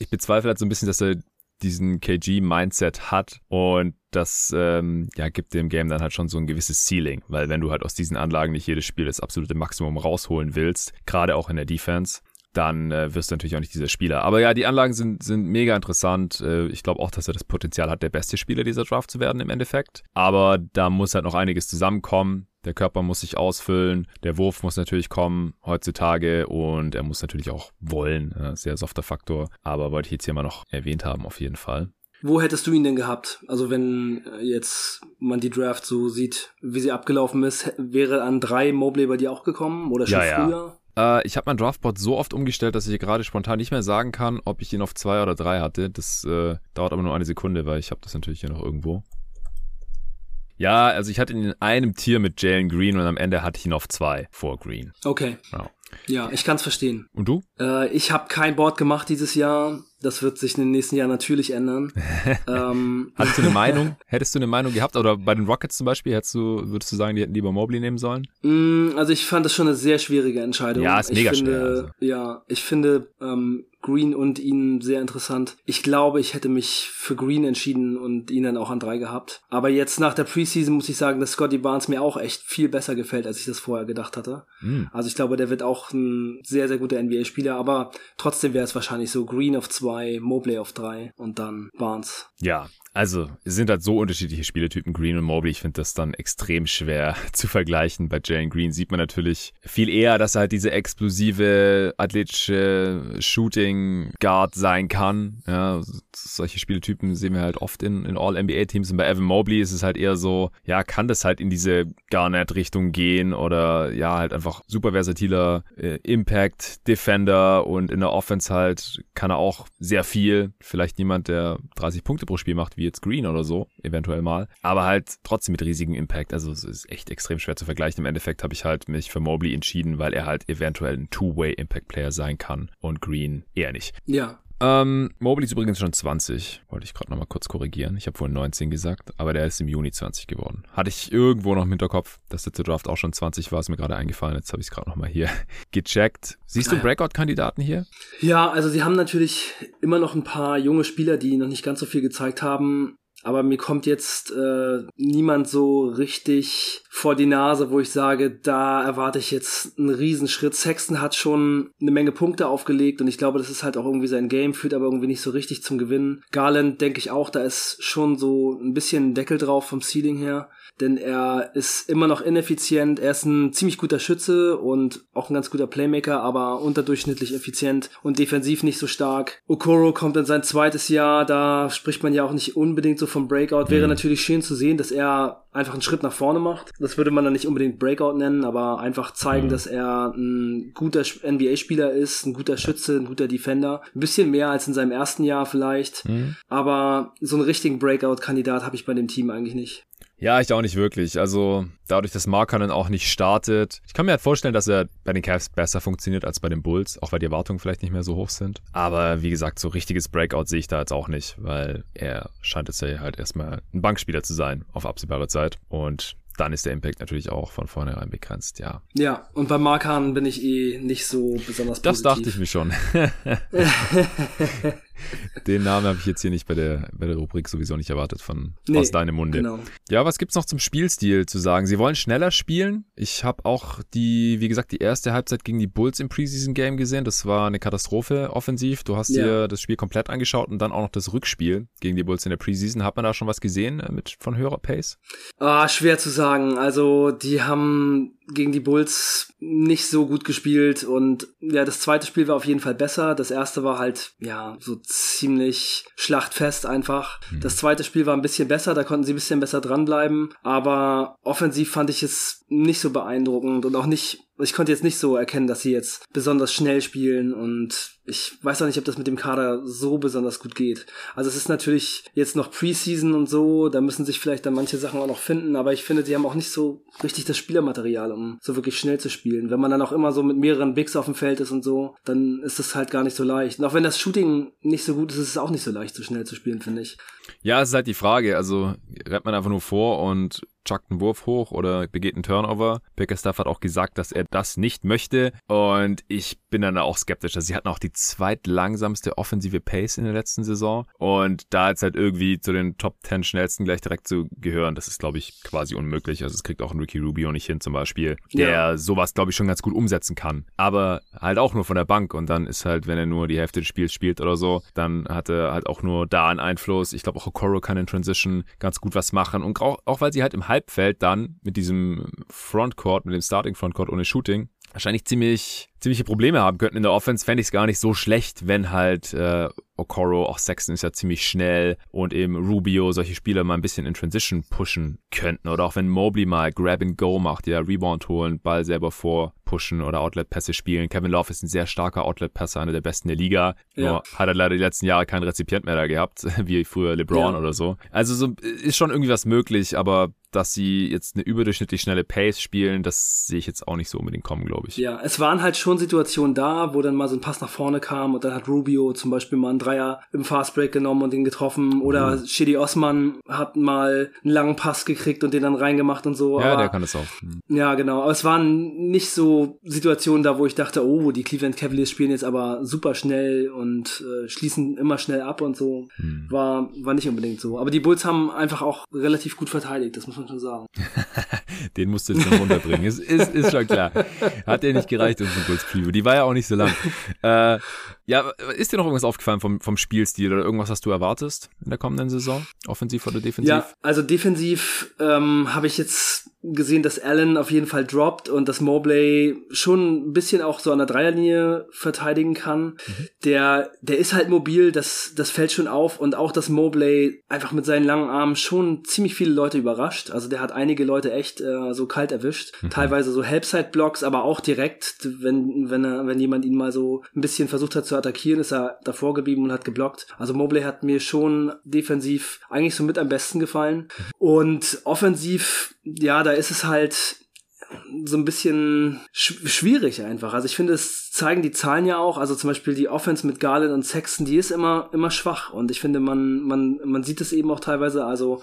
Speaker 1: ich bezweifle halt so ein bisschen, dass er diesen KG-Mindset hat und das ähm, ja, gibt dem Game dann halt schon so ein gewisses Ceiling, weil wenn du halt aus diesen Anlagen nicht jedes Spiel das absolute Maximum rausholen willst, gerade auch in der Defense, dann äh, wirst du natürlich auch nicht dieser Spieler. Aber ja, die Anlagen sind, sind mega interessant. Äh, ich glaube auch, dass er das Potenzial hat, der beste Spieler dieser Draft zu werden im Endeffekt. Aber da muss halt noch einiges zusammenkommen. Der Körper muss sich ausfüllen, der Wurf muss natürlich kommen heutzutage und er muss natürlich auch wollen. Ja, sehr softer Faktor. Aber wollte ich jetzt hier mal noch erwähnt haben, auf jeden Fall.
Speaker 2: Wo hättest du ihn denn gehabt? Also wenn äh, jetzt man die Draft so sieht, wie sie abgelaufen ist, wäre an drei Mobley bei dir auch gekommen oder schon ja, früher? Ja.
Speaker 1: Äh, ich habe mein Draftboard so oft umgestellt, dass ich gerade spontan nicht mehr sagen kann, ob ich ihn auf zwei oder drei hatte. Das äh, dauert aber nur eine Sekunde, weil ich habe das natürlich hier noch irgendwo. Ja, also ich hatte ihn in einem Tier mit Jalen Green und am Ende hatte ich ihn auf zwei vor Green.
Speaker 2: Okay. Ja, ja ich kann es verstehen.
Speaker 1: Und du?
Speaker 2: Äh, ich habe kein Board gemacht dieses Jahr. Das wird sich in den nächsten Jahren natürlich ändern.
Speaker 1: ähm. Hattest du eine Meinung? Hättest du eine Meinung gehabt? Oder bei den Rockets zum Beispiel, hättest du, würdest du sagen, die hätten lieber Mobley nehmen sollen?
Speaker 2: Mm, also ich fand das schon eine sehr schwierige Entscheidung.
Speaker 1: Ja, ist mega
Speaker 2: ich finde,
Speaker 1: schwer. Also.
Speaker 2: Ja, ich finde, ähm, Green und ihn sehr interessant. Ich glaube, ich hätte mich für Green entschieden und ihn dann auch an drei gehabt. Aber jetzt nach der Preseason muss ich sagen, dass Scotty Barnes mir auch echt viel besser gefällt, als ich das vorher gedacht hatte. Mhm. Also ich glaube, der wird auch ein sehr, sehr guter NBA-Spieler, aber trotzdem wäre es wahrscheinlich so Green auf zwei, Mobley auf drei und dann Barnes.
Speaker 1: Ja, also, sind halt so unterschiedliche Spieletypen, Green und Mobley. Ich finde das dann extrem schwer zu vergleichen. Bei Jalen Green sieht man natürlich viel eher, dass er halt diese explosive, athletische Shooting Guard sein kann. Ja, solche Spieletypen sehen wir halt oft in, in All-NBA-Teams. Und bei Evan Mobley ist es halt eher so, ja, kann das halt in diese Garnett-Richtung gehen oder ja, halt einfach super versatiler äh, Impact, Defender und in der Offense halt kann er auch sehr viel. Vielleicht niemand, der 30 Punkte pro Spiel macht, wie jetzt Green oder so, eventuell mal. Aber halt trotzdem mit riesigem Impact. Also es ist echt extrem schwer zu vergleichen. Im Endeffekt habe ich halt mich für Mobley entschieden, weil er halt eventuell ein Two-Way-Impact-Player sein kann und Green eher nicht.
Speaker 2: Ja,
Speaker 1: ähm, Mobley ist übrigens schon 20. Wollte ich gerade nochmal kurz korrigieren. Ich habe vorhin 19 gesagt, aber der ist im Juni 20 geworden. Hatte ich irgendwo noch im Hinterkopf, dass der Draft auch schon 20 war. Ist mir gerade eingefallen. Jetzt habe ich es gerade nochmal hier gecheckt. Siehst du Breakout-Kandidaten hier?
Speaker 2: Ja, also sie haben natürlich immer noch ein paar junge Spieler, die noch nicht ganz so viel gezeigt haben. Aber mir kommt jetzt äh, niemand so richtig vor die Nase, wo ich sage, da erwarte ich jetzt einen Riesenschritt. Sexton hat schon eine Menge Punkte aufgelegt und ich glaube, das ist halt auch irgendwie sein Game, führt aber irgendwie nicht so richtig zum Gewinnen. Garland denke ich auch, da ist schon so ein bisschen ein Deckel drauf vom Ceiling her denn er ist immer noch ineffizient. Er ist ein ziemlich guter Schütze und auch ein ganz guter Playmaker, aber unterdurchschnittlich effizient und defensiv nicht so stark. Okoro kommt in sein zweites Jahr, da spricht man ja auch nicht unbedingt so vom Breakout. Wäre mhm. natürlich schön zu sehen, dass er einfach einen Schritt nach vorne macht. Das würde man dann nicht unbedingt Breakout nennen, aber einfach zeigen, mhm. dass er ein guter NBA-Spieler ist, ein guter Schütze, ein guter Defender. Ein bisschen mehr als in seinem ersten Jahr vielleicht, mhm. aber so einen richtigen Breakout-Kandidat habe ich bei dem Team eigentlich nicht.
Speaker 1: Ja, ich auch nicht wirklich. Also dadurch, dass Markanen auch nicht startet. Ich kann mir halt vorstellen, dass er bei den Cavs besser funktioniert als bei den Bulls, auch weil die Erwartungen vielleicht nicht mehr so hoch sind. Aber wie gesagt, so richtiges Breakout sehe ich da jetzt auch nicht, weil er scheint jetzt ja halt erstmal ein Bankspieler zu sein auf absehbare Zeit. Und dann ist der Impact natürlich auch von vornherein begrenzt, ja.
Speaker 2: Ja, und bei Markan bin ich eh nicht so besonders positiv.
Speaker 1: Das dachte ich mir schon. Den Namen habe ich jetzt hier nicht bei der, bei der Rubrik sowieso nicht erwartet von nee, aus deinem Munde. Genau. Ja, was gibt's noch zum Spielstil zu sagen? Sie wollen schneller spielen. Ich habe auch die, wie gesagt, die erste Halbzeit gegen die Bulls im Preseason Game gesehen. Das war eine Katastrophe offensiv. Du hast ja. dir das Spiel komplett angeschaut und dann auch noch das Rückspiel gegen die Bulls in der Preseason. Hat man da schon was gesehen äh, mit von höherer Pace?
Speaker 2: Ah, schwer zu sagen. Also die haben gegen die Bulls nicht so gut gespielt und ja, das zweite Spiel war auf jeden Fall besser. Das erste war halt, ja, so ziemlich schlachtfest einfach. Mhm. Das zweite Spiel war ein bisschen besser, da konnten sie ein bisschen besser dranbleiben, aber offensiv fand ich es nicht so beeindruckend und auch nicht ich konnte jetzt nicht so erkennen, dass sie jetzt besonders schnell spielen und ich weiß auch nicht, ob das mit dem Kader so besonders gut geht. Also es ist natürlich jetzt noch Preseason und so, da müssen sich vielleicht dann manche Sachen auch noch finden, aber ich finde, sie haben auch nicht so richtig das Spielermaterial, um so wirklich schnell zu spielen. Wenn man dann auch immer so mit mehreren Bigs auf dem Feld ist und so, dann ist das halt gar nicht so leicht. Und auch wenn das Shooting nicht so gut ist, ist es auch nicht so leicht, so schnell zu spielen, finde ich.
Speaker 1: Ja, es ist halt die Frage. Also rennt man einfach nur vor und chuckt einen Wurf hoch oder begeht einen Turnover. Bickerstaff hat auch gesagt, dass er das nicht möchte. Und ich bin dann auch skeptisch. Also sie hatten auch die zweitlangsamste offensive Pace in der letzten Saison. Und da jetzt halt irgendwie zu den Top 10 schnellsten gleich direkt zu gehören, das ist, glaube ich, quasi unmöglich. Also es kriegt auch ein Ricky Rubio nicht hin zum Beispiel, der ja. sowas, glaube ich, schon ganz gut umsetzen kann. Aber halt auch nur von der Bank. Und dann ist halt, wenn er nur die Hälfte des Spiels spielt oder so, dann hat er halt auch nur da einen Einfluss. Ich glaube auch Okoro kann in Transition ganz gut was machen. Und auch, auch weil sie halt im Halbfeld dann mit diesem Frontcourt, mit dem Starting Frontcourt ohne Shooting, wahrscheinlich ziemlich ziemliche Probleme haben könnten in der Offense, fände ich es gar nicht so schlecht, wenn halt äh, Okoro, auch Sexton ist ja ziemlich schnell und eben Rubio solche Spieler mal ein bisschen in Transition pushen könnten. Oder auch wenn Mobley mal Grab and Go macht, ja, Rebound holen, Ball selber vor pushen oder Outlet-Pässe spielen. Kevin Love ist ein sehr starker Outlet-Passer, einer der besten der Liga. Ja. Nur hat er leider die letzten Jahre keinen Rezipient mehr da gehabt, wie früher LeBron ja. oder so. Also so ist schon irgendwie was möglich, aber dass sie jetzt eine überdurchschnittlich schnelle Pace spielen, das sehe ich jetzt auch nicht so unbedingt kommen, glaube ich.
Speaker 2: Ja, es waren halt schon Situationen da, wo dann mal so ein Pass nach vorne kam und dann hat Rubio zum Beispiel mal einen Dreier im Fastbreak genommen und den getroffen oder mhm. Shidi Osman hat mal einen langen Pass gekriegt und den dann reingemacht und so.
Speaker 1: Ja, aber, der kann es auch. Mhm.
Speaker 2: Ja, genau. Aber es waren nicht so Situationen da, wo ich dachte, oh, die Cleveland Cavaliers spielen jetzt aber super schnell und äh, schließen immer schnell ab und so. Mhm. War, war nicht unbedingt so. Aber die Bulls haben einfach auch relativ gut verteidigt, das muss man schon sagen.
Speaker 1: den musst du jetzt noch runterbringen. ist, ist, ist schon klar. Hat der nicht gereicht, unsere Bulls Preview. Die war ja auch nicht so lang. äh, ja, ist dir noch irgendwas aufgefallen vom, vom Spielstil oder irgendwas, was du erwartest in der kommenden Saison? Offensiv oder defensiv?
Speaker 2: Ja, also defensiv ähm, habe ich jetzt gesehen, dass Allen auf jeden Fall droppt und dass Mobley schon ein bisschen auch so an der Dreierlinie verteidigen kann. Mhm. Der, der ist halt mobil, das, das fällt schon auf und auch, dass Mobley einfach mit seinen langen Armen schon ziemlich viele Leute überrascht. Also der hat einige Leute echt äh, so kalt erwischt. Mhm. Teilweise so Helpside-Blocks, aber auch direkt, wenn, wenn er, wenn jemand ihn mal so ein bisschen versucht hat zu attackieren, ist er davor geblieben und hat geblockt. Also Mobley hat mir schon defensiv eigentlich so mit am besten gefallen. Mhm. Und offensiv, ja, da ist es halt so ein bisschen sch schwierig einfach. Also ich finde, es zeigen die Zahlen ja auch. Also zum Beispiel die Offense mit Garland und Sexton, die ist immer, immer schwach. Und ich finde, man, man, man sieht es eben auch teilweise. Also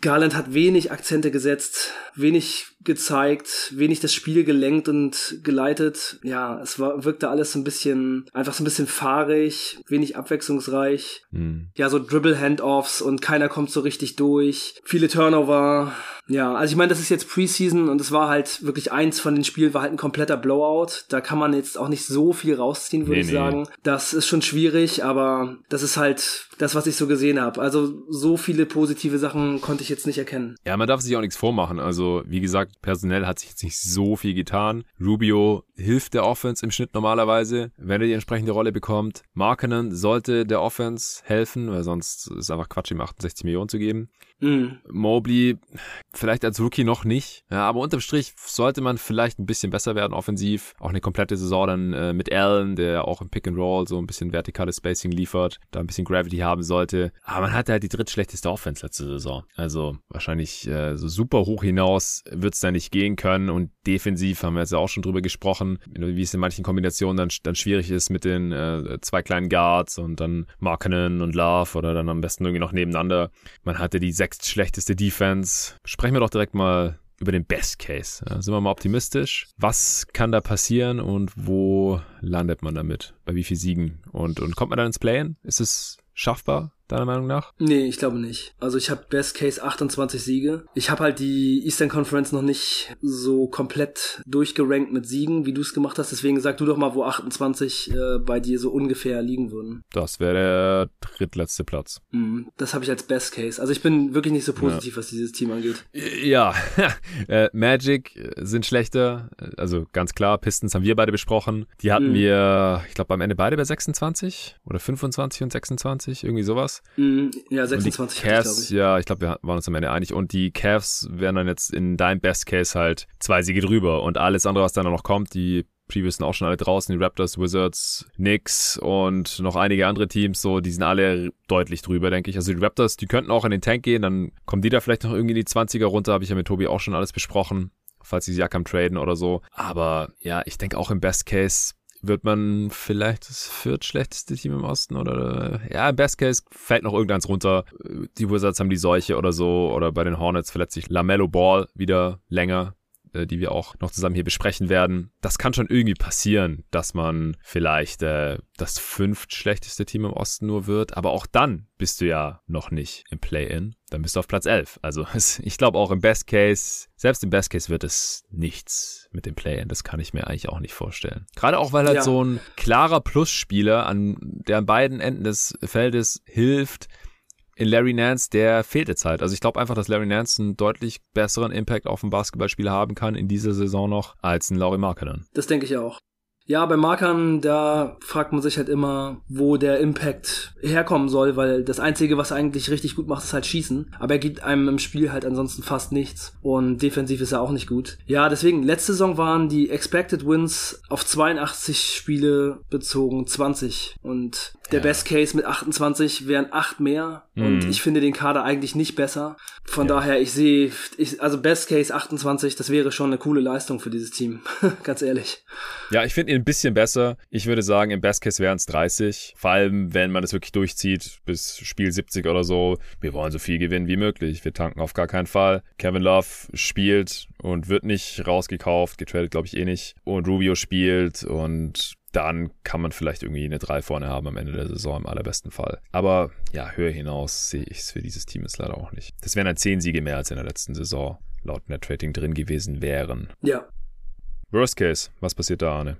Speaker 2: Garland hat wenig Akzente gesetzt, wenig gezeigt, wenig das Spiel gelenkt und geleitet. Ja, es war, wirkte alles so ein bisschen, einfach so ein bisschen fahrig, wenig abwechslungsreich. Mhm. Ja, so Dribble-Handoffs und keiner kommt so richtig durch. Viele Turnover. Ja, also ich meine, das ist jetzt Preseason und es war halt wirklich eins von den Spielen, war halt ein kompletter Blowout. Da kann man jetzt auch nicht so viel rausziehen, würde nee, ich nee. sagen. Das ist schon schwierig, aber das ist halt das, was ich so gesehen habe. Also so viele positive Sachen konnte ich jetzt nicht erkennen.
Speaker 1: Ja, man darf sich auch nichts vormachen. Also wie gesagt, personell hat sich jetzt nicht so viel getan. Rubio hilft der Offense im Schnitt normalerweise, wenn er die entsprechende Rolle bekommt. Markenen sollte der Offense helfen, weil sonst ist es einfach Quatsch, ihm 68 Millionen zu geben. Mhm. Mobley, vielleicht als Rookie noch nicht, ja, aber unterm Strich sollte man vielleicht ein bisschen besser werden offensiv. Auch eine komplette Saison dann äh, mit Allen, der auch im Pick and Roll so ein bisschen vertikales Spacing liefert, da ein bisschen Gravity haben sollte. Aber man hatte halt die drittschlechteste Offense letzte Saison. Also wahrscheinlich äh, so super hoch hinaus wird es da nicht gehen können und defensiv haben wir jetzt ja auch schon drüber gesprochen, wie es in manchen Kombinationen dann, dann schwierig ist mit den äh, zwei kleinen Guards und dann Markenen und Love oder dann am besten irgendwie noch nebeneinander. Man hatte die sechs schlechteste Defense. Sprechen wir doch direkt mal über den Best Case. Ja, sind wir mal optimistisch. Was kann da passieren und wo landet man damit? Bei wie viel Siegen? Und, und kommt man dann ins Play-In? Ist es schaffbar? deiner Meinung nach?
Speaker 2: Nee, ich glaube nicht. Also ich habe Best Case 28 Siege. Ich habe halt die Eastern Conference noch nicht so komplett durchgerankt mit Siegen, wie du es gemacht hast. Deswegen sag du doch mal, wo 28 äh, bei dir so ungefähr liegen würden.
Speaker 1: Das wäre der drittletzte Platz.
Speaker 2: Mm, das habe ich als Best Case. Also ich bin wirklich nicht so positiv, ja. was dieses Team angeht.
Speaker 1: Ja, äh, Magic sind schlechter. Also ganz klar, Pistons haben wir beide besprochen. Die hatten mm. wir, ich glaube, am Ende beide bei 26 oder 25 und 26, irgendwie sowas.
Speaker 2: Mhm, ja, 26
Speaker 1: Cavs, ich, ja, ich glaube, wir waren uns am Ende einig. Und die Cavs wären dann jetzt in deinem Best Case halt zwei Siege drüber. Und alles andere, was dann noch kommt, die Previews sind auch schon alle draußen, die Raptors, Wizards, Knicks und noch einige andere Teams, so, die sind alle deutlich drüber, denke ich. Also die Raptors, die könnten auch in den Tank gehen, dann kommen die da vielleicht noch irgendwie in die 20er runter, habe ich ja mit Tobi auch schon alles besprochen, falls sie Siakam traden oder so. Aber ja, ich denke auch im Best Case wird man vielleicht das viertschlechteste Team im Osten oder ja, im Best Case fällt noch irgendeins runter. Die Wizards haben die Seuche oder so oder bei den Hornets verletzt sich Lamello Ball wieder länger äh, die wir auch noch zusammen hier besprechen werden. Das kann schon irgendwie passieren, dass man vielleicht äh, das fünftschlechteste Team im Osten nur wird, aber auch dann bist du ja noch nicht im Play-In. Dann bist du auf Platz 11. Also ich glaube auch im Best Case, selbst im Best Case wird es nichts mit dem Play-In. Das kann ich mir eigentlich auch nicht vorstellen. Gerade auch, weil halt ja. so ein klarer Plusspieler an der an beiden Enden des Feldes hilft, in Larry Nance, der fehlt jetzt halt. Also ich glaube einfach, dass Larry Nance einen deutlich besseren Impact auf ein Basketballspiel haben kann in dieser Saison noch als ein Laurie Markkinen.
Speaker 2: Das denke ich auch. Ja, bei Markern, da fragt man sich halt immer, wo der Impact herkommen soll, weil das Einzige, was er eigentlich richtig gut macht, ist halt Schießen. Aber er gibt einem im Spiel halt ansonsten fast nichts. Und defensiv ist er auch nicht gut. Ja, deswegen, letzte Saison waren die Expected Wins auf 82 Spiele bezogen 20. Und der ja. Best Case mit 28 wären 8 mehr. Mhm. Und ich finde den Kader eigentlich nicht besser. Von ja. daher, ich sehe, ich, also Best Case 28, das wäre schon eine coole Leistung für dieses Team. Ganz ehrlich.
Speaker 1: Ja, ich finde ihn ein bisschen besser. Ich würde sagen, im Best Case wären es 30. Vor allem, wenn man das wirklich durchzieht bis Spiel 70 oder so. Wir wollen so viel gewinnen wie möglich. Wir tanken auf gar keinen Fall. Kevin Love spielt und wird nicht rausgekauft. Getradet, glaube ich, eh nicht. Und Rubio spielt und dann kann man vielleicht irgendwie eine 3 vorne haben am Ende der Saison im allerbesten Fall. Aber ja, höher hinaus sehe ich es für dieses Team jetzt leider auch nicht. Das wären dann 10 Siege mehr als in der letzten Saison laut Netrating drin gewesen wären.
Speaker 2: Ja,
Speaker 1: Worst Case, was passiert da, Arne?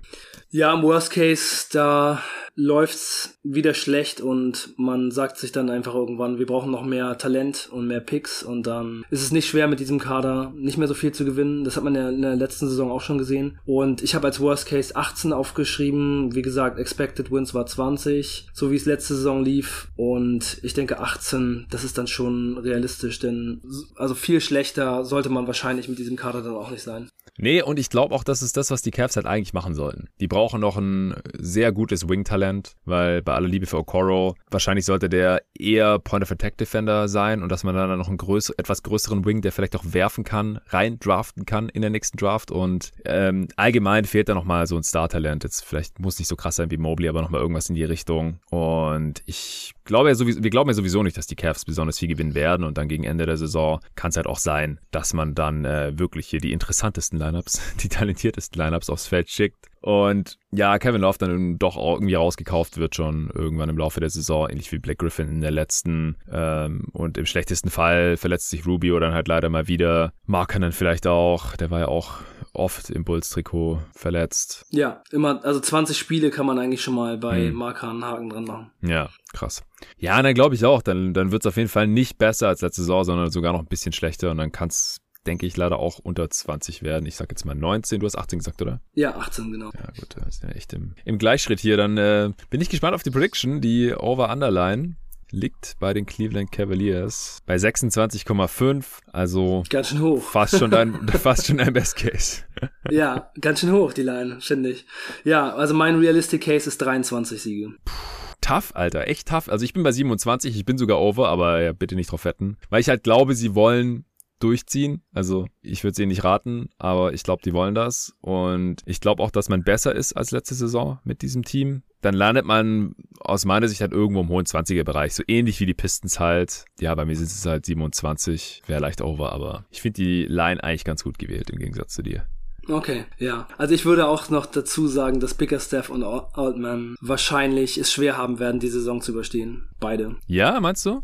Speaker 2: Ja, im Worst Case, da läuft's wieder schlecht und man sagt sich dann einfach irgendwann, wir brauchen noch mehr Talent und mehr Picks und dann ist es nicht schwer mit diesem Kader nicht mehr so viel zu gewinnen. Das hat man ja in der letzten Saison auch schon gesehen. Und ich habe als Worst Case 18 aufgeschrieben. Wie gesagt, Expected Wins war 20, so wie es letzte Saison lief. Und ich denke 18, das ist dann schon realistisch, denn also viel schlechter sollte man wahrscheinlich mit diesem Kader dann auch nicht sein.
Speaker 1: Nee, und ich glaube auch, das ist das, was die Cavs halt eigentlich machen sollten. Die brauchen noch ein sehr gutes Wing-Talent, weil bei aller Liebe für Okoro, wahrscheinlich sollte der eher Point-of-Attack-Defender sein und dass man dann noch einen größer, etwas größeren Wing, der vielleicht auch werfen kann, rein draften kann in der nächsten Draft. Und ähm, allgemein fehlt da nochmal so ein Star-Talent. Jetzt vielleicht muss nicht so krass sein wie Mobley, aber nochmal irgendwas in die Richtung. Und ich glaube ja sowieso, wir glauben ja sowieso nicht, dass die Cavs besonders viel gewinnen werden und dann gegen Ende der Saison kann es halt auch sein, dass man dann äh, wirklich hier die interessantesten Lineups, die talentiertesten Lineups aufs Feld schickt. Und ja, Kevin Love dann doch irgendwie rausgekauft wird schon irgendwann im Laufe der Saison, ähnlich wie Black Griffin in der letzten. Ähm, und im schlechtesten Fall verletzt sich Rubio dann halt leider mal wieder. Markanen vielleicht auch, der war ja auch oft im Bulls-Trikot verletzt.
Speaker 2: Ja, immer, also 20 Spiele kann man eigentlich schon mal bei hm. Einen Haken dran machen.
Speaker 1: Ja, krass. Ja, dann glaube ich auch, dann, dann wird es auf jeden Fall nicht besser als letzte Saison, sondern sogar noch ein bisschen schlechter und dann kann es denke ich, leider auch unter 20 werden. Ich sag jetzt mal 19. Du hast 18 gesagt, oder?
Speaker 2: Ja, 18, genau.
Speaker 1: Ja, gut, das ist ja echt im, im Gleichschritt hier. Dann äh, bin ich gespannt auf die Prediction, die Over-Underline liegt bei den Cleveland Cavaliers bei 26,5, also
Speaker 2: ganz schön hoch.
Speaker 1: Fast schon dein, fast schon dein Best Case.
Speaker 2: ja, ganz schön hoch die Line, finde ich. Ja, also mein Realistic Case ist 23 Siege.
Speaker 1: Puh tough, Alter, echt tough. Also ich bin bei 27, ich bin sogar over, aber ja, bitte nicht drauf wetten. Weil ich halt glaube, sie wollen durchziehen. Also ich würde sie nicht raten, aber ich glaube, die wollen das. Und ich glaube auch, dass man besser ist als letzte Saison mit diesem Team. Dann landet man aus meiner Sicht halt irgendwo im hohen 20er-Bereich. So ähnlich wie die Pistons halt. Ja, bei mir sind es halt 27. Wäre leicht over, aber ich finde die Line eigentlich ganz gut gewählt im Gegensatz zu dir.
Speaker 2: Okay, ja. Also ich würde auch noch dazu sagen, dass Bickerstaff und Altman wahrscheinlich es schwer haben werden, die Saison zu überstehen. Beide.
Speaker 1: Ja, meinst du?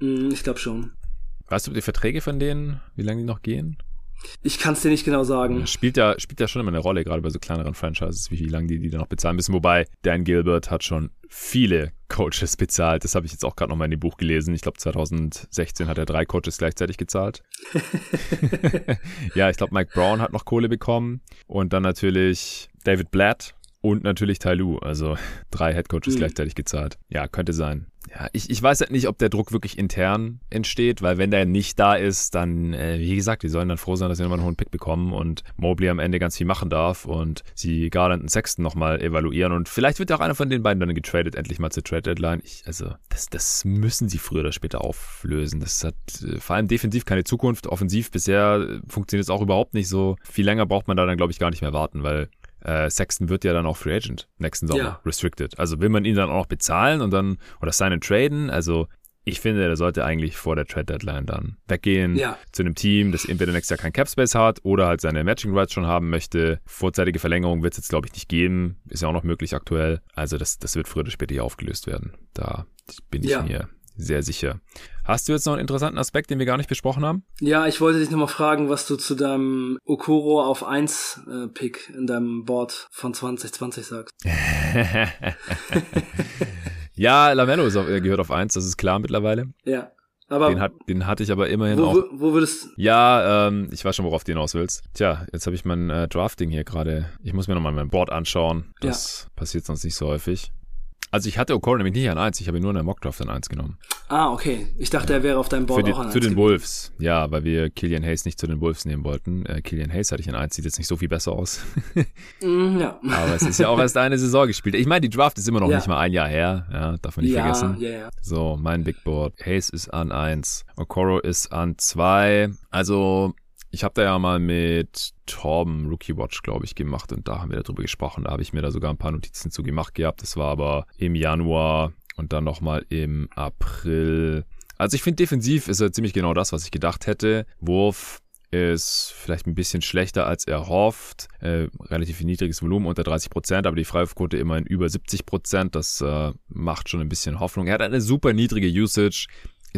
Speaker 2: Mm, ich glaube schon.
Speaker 1: Weißt du die Verträge von denen, wie lange die noch gehen?
Speaker 2: Ich kann es dir nicht genau sagen.
Speaker 1: Spielt ja, spielt ja schon immer eine Rolle, gerade bei so kleineren Franchises, wie lange die die da noch bezahlen müssen. Wobei Dan Gilbert hat schon viele Coaches bezahlt. Das habe ich jetzt auch gerade noch mal in dem Buch gelesen. Ich glaube 2016 hat er drei Coaches gleichzeitig gezahlt. ja, ich glaube Mike Brown hat noch Kohle bekommen und dann natürlich David Blatt und natürlich Tai Lu. Also drei Headcoaches mhm. gleichzeitig gezahlt. Ja, könnte sein. Ja, ich, ich weiß halt nicht, ob der Druck wirklich intern entsteht, weil wenn der nicht da ist, dann, äh, wie gesagt, die sollen dann froh sein, dass sie nochmal einen hohen Pick bekommen und Mobley am Ende ganz viel machen darf und sie Garland und Sexton nochmal evaluieren und vielleicht wird ja auch einer von den beiden dann getradet, endlich mal zur Trade Deadline. Ich, also, das, das müssen sie früher oder später auflösen. Das hat äh, vor allem defensiv keine Zukunft. Offensiv bisher funktioniert es auch überhaupt nicht so. Viel länger braucht man da dann, glaube ich, gar nicht mehr warten, weil äh, Sexton wird ja dann auch Free Agent nächsten Sommer, ja. restricted. Also will man ihn dann auch noch bezahlen und dann, oder seinen traden? Also ich finde, der sollte eigentlich vor der Trade Deadline dann weggehen ja. zu einem Team, das entweder nächstes Jahr kein Cap Space hat oder halt seine Matching Rights schon haben möchte. Vorzeitige Verlängerung wird es jetzt, glaube ich, nicht geben. Ist ja auch noch möglich aktuell. Also das, das wird früher oder später hier aufgelöst werden. Da bin ich ja. mir sehr sicher. Hast du jetzt noch einen interessanten Aspekt, den wir gar nicht besprochen haben?
Speaker 2: Ja, ich wollte dich nochmal fragen, was du zu deinem Okoro auf 1 äh, Pick in deinem Board von 2020 sagst.
Speaker 1: ja, Lamello ist auf, gehört auf 1, das ist klar mittlerweile.
Speaker 2: Ja.
Speaker 1: Aber den, hat, den hatte ich aber immerhin
Speaker 2: wo,
Speaker 1: auch.
Speaker 2: Wo würdest
Speaker 1: Ja, ähm, ich weiß schon, worauf du hinaus willst. Tja, jetzt habe ich mein äh, Drafting hier gerade. Ich muss mir nochmal mein Board anschauen. Das ja. passiert sonst nicht so häufig. Also ich hatte Okoro nämlich nicht an 1, ich habe ihn nur in der Mockdraft an 1 genommen.
Speaker 2: Ah, okay. Ich dachte, er wäre auf deinem Board
Speaker 1: die,
Speaker 2: auch an
Speaker 1: 1. Für den Wolves, ja, weil wir Killian Hayes nicht zu den Wolves nehmen wollten. Äh, Killian Hayes hatte ich an 1, sieht jetzt nicht so viel besser aus.
Speaker 2: mm, ja.
Speaker 1: Aber es ist ja auch erst eine Saison gespielt. Ich meine, die Draft ist immer noch ja. nicht mal ein Jahr her, ja, darf man nicht
Speaker 2: ja,
Speaker 1: vergessen.
Speaker 2: Ja, ja.
Speaker 1: So, mein Big Board. Hayes ist an 1, Okoro ist an 2. Also ich habe da ja mal mit Torben Rookie Watch, glaube ich, gemacht und da haben wir darüber gesprochen. Da habe ich mir da sogar ein paar Notizen zu gemacht gehabt. Das war aber im Januar und dann nochmal im April. Also ich finde, defensiv ist er ziemlich genau das, was ich gedacht hätte. Wurf ist vielleicht ein bisschen schlechter als er hofft. Äh, relativ niedriges Volumen, unter 30 Prozent, aber die Freiwurfquote immerhin über 70 Prozent. Das äh, macht schon ein bisschen Hoffnung. Er hat eine super niedrige Usage.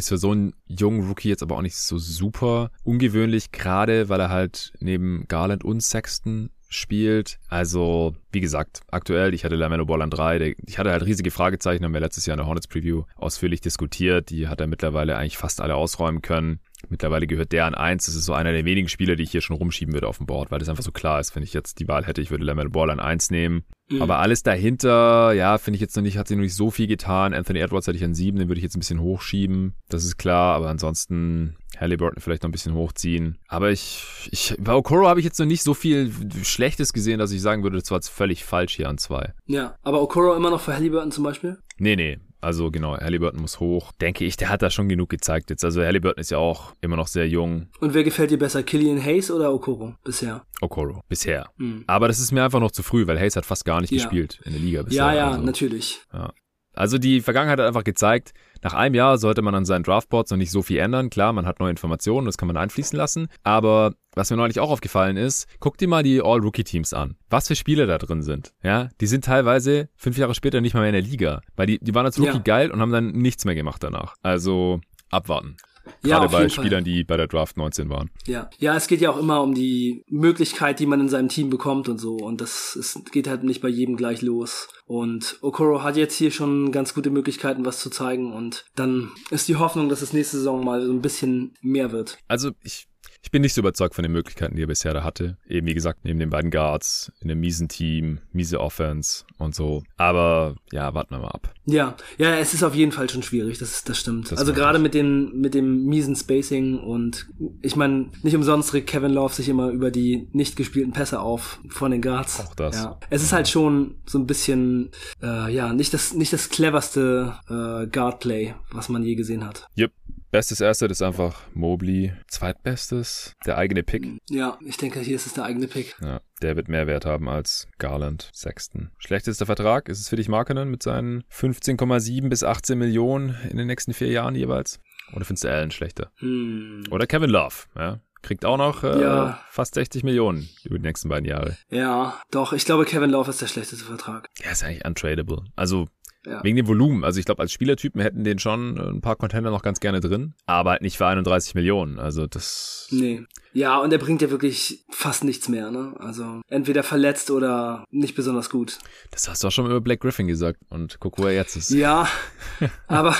Speaker 1: Ist für so einen jungen Rookie jetzt aber auch nicht so super ungewöhnlich, gerade weil er halt neben Garland und Sexton spielt. Also, wie gesagt, aktuell, ich hatte Lamelo Ball an drei. Der, ich hatte halt riesige Fragezeichen, haben wir letztes Jahr in der Hornets Preview ausführlich diskutiert. Die hat er mittlerweile eigentlich fast alle ausräumen können. Mittlerweile gehört der an eins. Das ist so einer der wenigen Spieler, die ich hier schon rumschieben würde auf dem Board, weil das einfach so klar ist. Wenn ich jetzt die Wahl hätte, ich würde Lamelo Ball an eins nehmen. Mhm. Aber alles dahinter, ja, finde ich jetzt noch nicht, hat sich noch nicht so viel getan. Anthony Edwards hätte ich an sieben, den würde ich jetzt ein bisschen hochschieben. Das ist klar, aber ansonsten Halliburton vielleicht noch ein bisschen hochziehen. Aber ich, ich, bei Okoro habe ich jetzt noch nicht so viel Schlechtes gesehen, dass ich sagen würde, das war jetzt völlig falsch hier an zwei.
Speaker 2: Ja, aber Okoro immer noch für Halliburton zum Beispiel?
Speaker 1: Nee, nee. Also genau, Halliburton muss hoch. Denke ich, der hat da schon genug gezeigt jetzt. Also Halliburton ist ja auch immer noch sehr jung.
Speaker 2: Und wer gefällt dir besser, Killian Hayes oder Okoro bisher?
Speaker 1: Okoro, bisher. Mhm. Aber das ist mir einfach noch zu früh, weil Hayes hat fast gar nicht ja. gespielt in der Liga bisher.
Speaker 2: Ja, ja, also, natürlich.
Speaker 1: Ja. Also die Vergangenheit hat einfach gezeigt, nach einem Jahr sollte man an seinen Draftboards noch nicht so viel ändern. Klar, man hat neue Informationen, das kann man einfließen lassen. Aber was mir neulich auch aufgefallen ist, guck dir mal die All-Rookie-Teams an. Was für Spieler da drin sind. Ja, die sind teilweise fünf Jahre später nicht mal mehr in der Liga. Weil die, die waren als Rookie ja. geil und haben dann nichts mehr gemacht danach. Also abwarten. Gerade ja, bei Spielern, Fall. die bei der Draft 19 waren.
Speaker 2: Ja. ja, es geht ja auch immer um die Möglichkeit, die man in seinem Team bekommt und so. Und das ist, geht halt nicht bei jedem gleich los. Und Okoro hat jetzt hier schon ganz gute Möglichkeiten, was zu zeigen. Und dann ist die Hoffnung, dass es nächste Saison mal so ein bisschen mehr wird.
Speaker 1: Also ich ich bin nicht so überzeugt von den Möglichkeiten, die er bisher da hatte. Eben wie gesagt, neben den beiden Guards, in einem miesen Team, miese Offense und so. Aber ja, warten wir mal ab.
Speaker 2: Ja, ja, es ist auf jeden Fall schon schwierig, das, das stimmt. Das also gerade mit, den, mit dem miesen Spacing und ich meine, nicht umsonst regt Kevin Love sich immer über die nicht gespielten Pässe auf von den Guards.
Speaker 1: Auch das.
Speaker 2: Ja. Es ist halt schon so ein bisschen, äh, ja, nicht das, nicht das cleverste äh, Guard-Play, was man je gesehen hat.
Speaker 1: Yep. Bestes Asset ist einfach Mobley. Zweitbestes, der eigene Pick.
Speaker 2: Ja, ich denke, hier ist es der eigene Pick.
Speaker 1: Ja, der wird mehr Wert haben als Garland, Sexton. Schlechtester Vertrag ist es für dich Markenen mit seinen 15,7 bis 18 Millionen in den nächsten vier Jahren jeweils? Oder findest du Allen schlechter?
Speaker 2: Hm.
Speaker 1: Oder Kevin Love, ja? kriegt auch noch äh, ja. fast 60 Millionen über die nächsten beiden Jahre.
Speaker 2: Ja, doch, ich glaube, Kevin Love ist der schlechteste Vertrag.
Speaker 1: Ja, ist eigentlich untradable. Also ja. Wegen dem Volumen. Also ich glaube, als Spielertypen hätten den schon ein paar Contender noch ganz gerne drin, aber halt nicht für 31 Millionen. Also das.
Speaker 2: Nee. Ja, und er bringt ja wirklich fast nichts mehr, ne? Also entweder verletzt oder nicht besonders gut.
Speaker 1: Das hast du auch schon über Black Griffin gesagt und guck, wo er jetzt ist.
Speaker 2: Ja, aber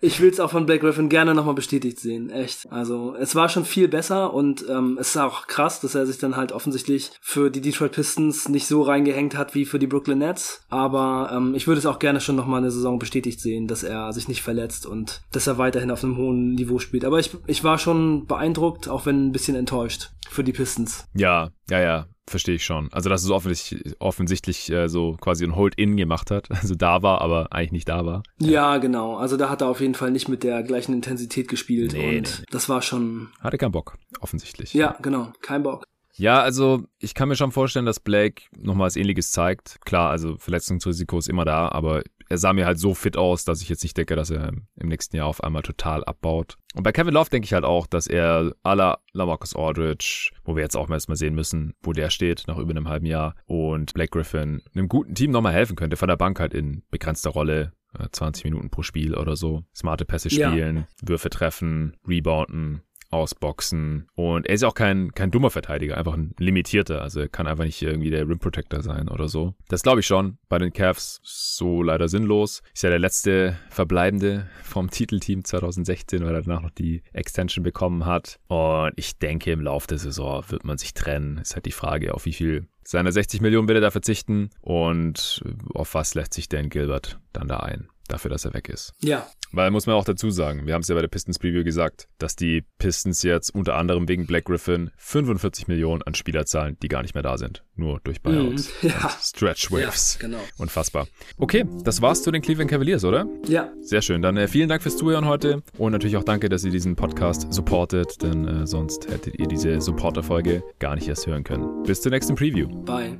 Speaker 2: ich will es auch von Black Griffin gerne nochmal bestätigt sehen, echt. Also es war schon viel besser und ähm, es ist auch krass, dass er sich dann halt offensichtlich für die Detroit Pistons nicht so reingehängt hat wie für die Brooklyn Nets. Aber ähm, ich würde es auch gerne schon nochmal eine Saison bestätigt sehen, dass er sich nicht verletzt und dass er weiterhin auf einem hohen Niveau spielt. Aber ich, ich war schon beeindruckt, auch wenn ein bisschen enttäuscht für die Pistons.
Speaker 1: Ja, ja, ja, verstehe ich schon. Also, dass es offensichtlich, offensichtlich äh, so quasi ein Hold-In gemacht hat. Also da war, aber eigentlich nicht da war.
Speaker 2: Ja, genau. Also da hat er auf jeden Fall nicht mit der gleichen Intensität gespielt nee, und nee. das war schon.
Speaker 1: Hatte keinen Bock, offensichtlich.
Speaker 2: Ja, genau. Kein Bock.
Speaker 1: Ja, also ich kann mir schon vorstellen, dass Blake nochmal was ähnliches zeigt. Klar, also Verletzungsrisiko ist immer da, aber er sah mir halt so fit aus, dass ich jetzt nicht denke, dass er im nächsten Jahr auf einmal total abbaut. Und bei Kevin Love denke ich halt auch, dass er à la Lamarcus Aldridge, wo wir jetzt auch erstmal sehen müssen, wo der steht nach über einem halben Jahr und Blake Griffin einem guten Team nochmal helfen könnte, von der Bank halt in begrenzter Rolle, 20 äh, Minuten pro Spiel oder so, smarte Pässe spielen, ja. Würfe treffen, rebounden, ausboxen. Und er ist auch kein, kein dummer Verteidiger, einfach ein limitierter. Also er kann einfach nicht irgendwie der Rim Protector sein oder so. Das glaube ich schon. Bei den Cavs so leider sinnlos. Ist ja der letzte Verbleibende vom Titelteam 2016, weil er danach noch die Extension bekommen hat. Und ich denke, im Laufe der Saison wird man sich trennen. Ist halt die Frage, auf wie viel seine 60 Millionen will er da verzichten und auf was lässt sich Dan Gilbert dann da ein, dafür, dass er weg ist.
Speaker 2: Ja,
Speaker 1: weil muss man auch dazu sagen, wir haben es ja bei der Pistons Preview gesagt, dass die Pistons jetzt unter anderem wegen Black Griffin 45 Millionen an Spieler zahlen, die gar nicht mehr da sind. Nur durch Buyouts.
Speaker 2: Mm, ja.
Speaker 1: Stretch Waves.
Speaker 2: Ja, genau.
Speaker 1: Unfassbar. Okay, das war's zu den Cleveland Cavaliers, oder?
Speaker 2: Ja.
Speaker 1: Sehr schön. Dann äh, vielen Dank fürs Zuhören heute und natürlich auch danke, dass ihr diesen Podcast supportet, denn äh, sonst hättet ihr diese Supporter-Folge gar nicht erst hören können. Bis zur nächsten Preview.
Speaker 2: Bye.